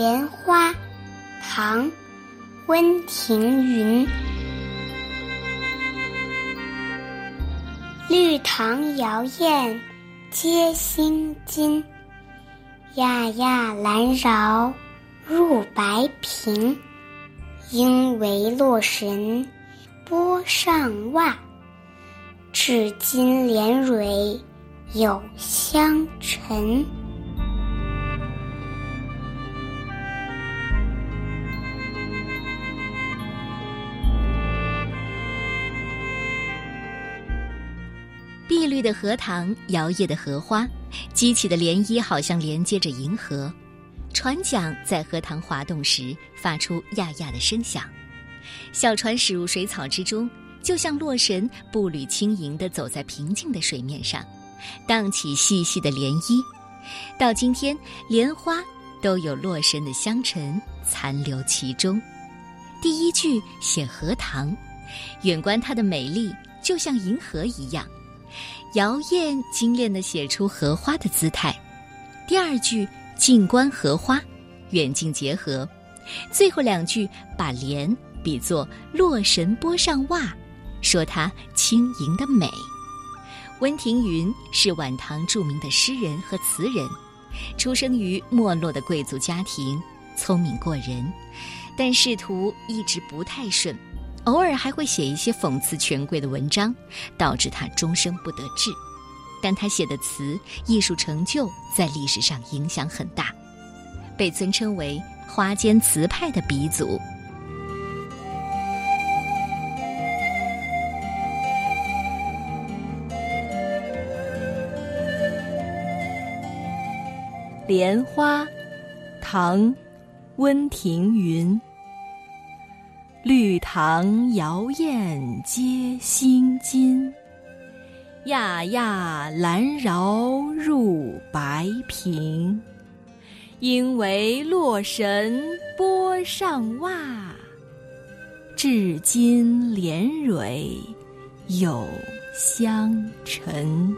莲花，唐·温庭筠。绿塘摇雁接新津，压压兰桡入白苹。应为洛神波上袜，至今连蕊有香尘。碧绿的荷塘，摇曳的荷花，激起的涟漪好像连接着银河。船桨在荷塘滑动时发出呀呀的声响，小船驶入水草之中，就像洛神步履轻盈地走在平静的水面上，荡起细细的涟漪。到今天，莲花都有洛神的香尘残留其中。第一句写荷塘，远观它的美丽，就像银河一样。姚燕精炼地写出荷花的姿态。第二句。近观荷花，远近结合。最后两句把莲比作洛神波上袜，说它轻盈的美。温庭筠是晚唐著名的诗人和词人，出生于没落的贵族家庭，聪明过人，但仕途一直不太顺，偶尔还会写一些讽刺权贵的文章，导致他终生不得志。但他写的词艺术成就在历史上影响很大，被尊称为花间词派的鼻祖。莲花，唐·温庭筠。绿塘摇雁接新津。压压兰桡入白苹，应为洛神波上袜。至今连蕊有香尘。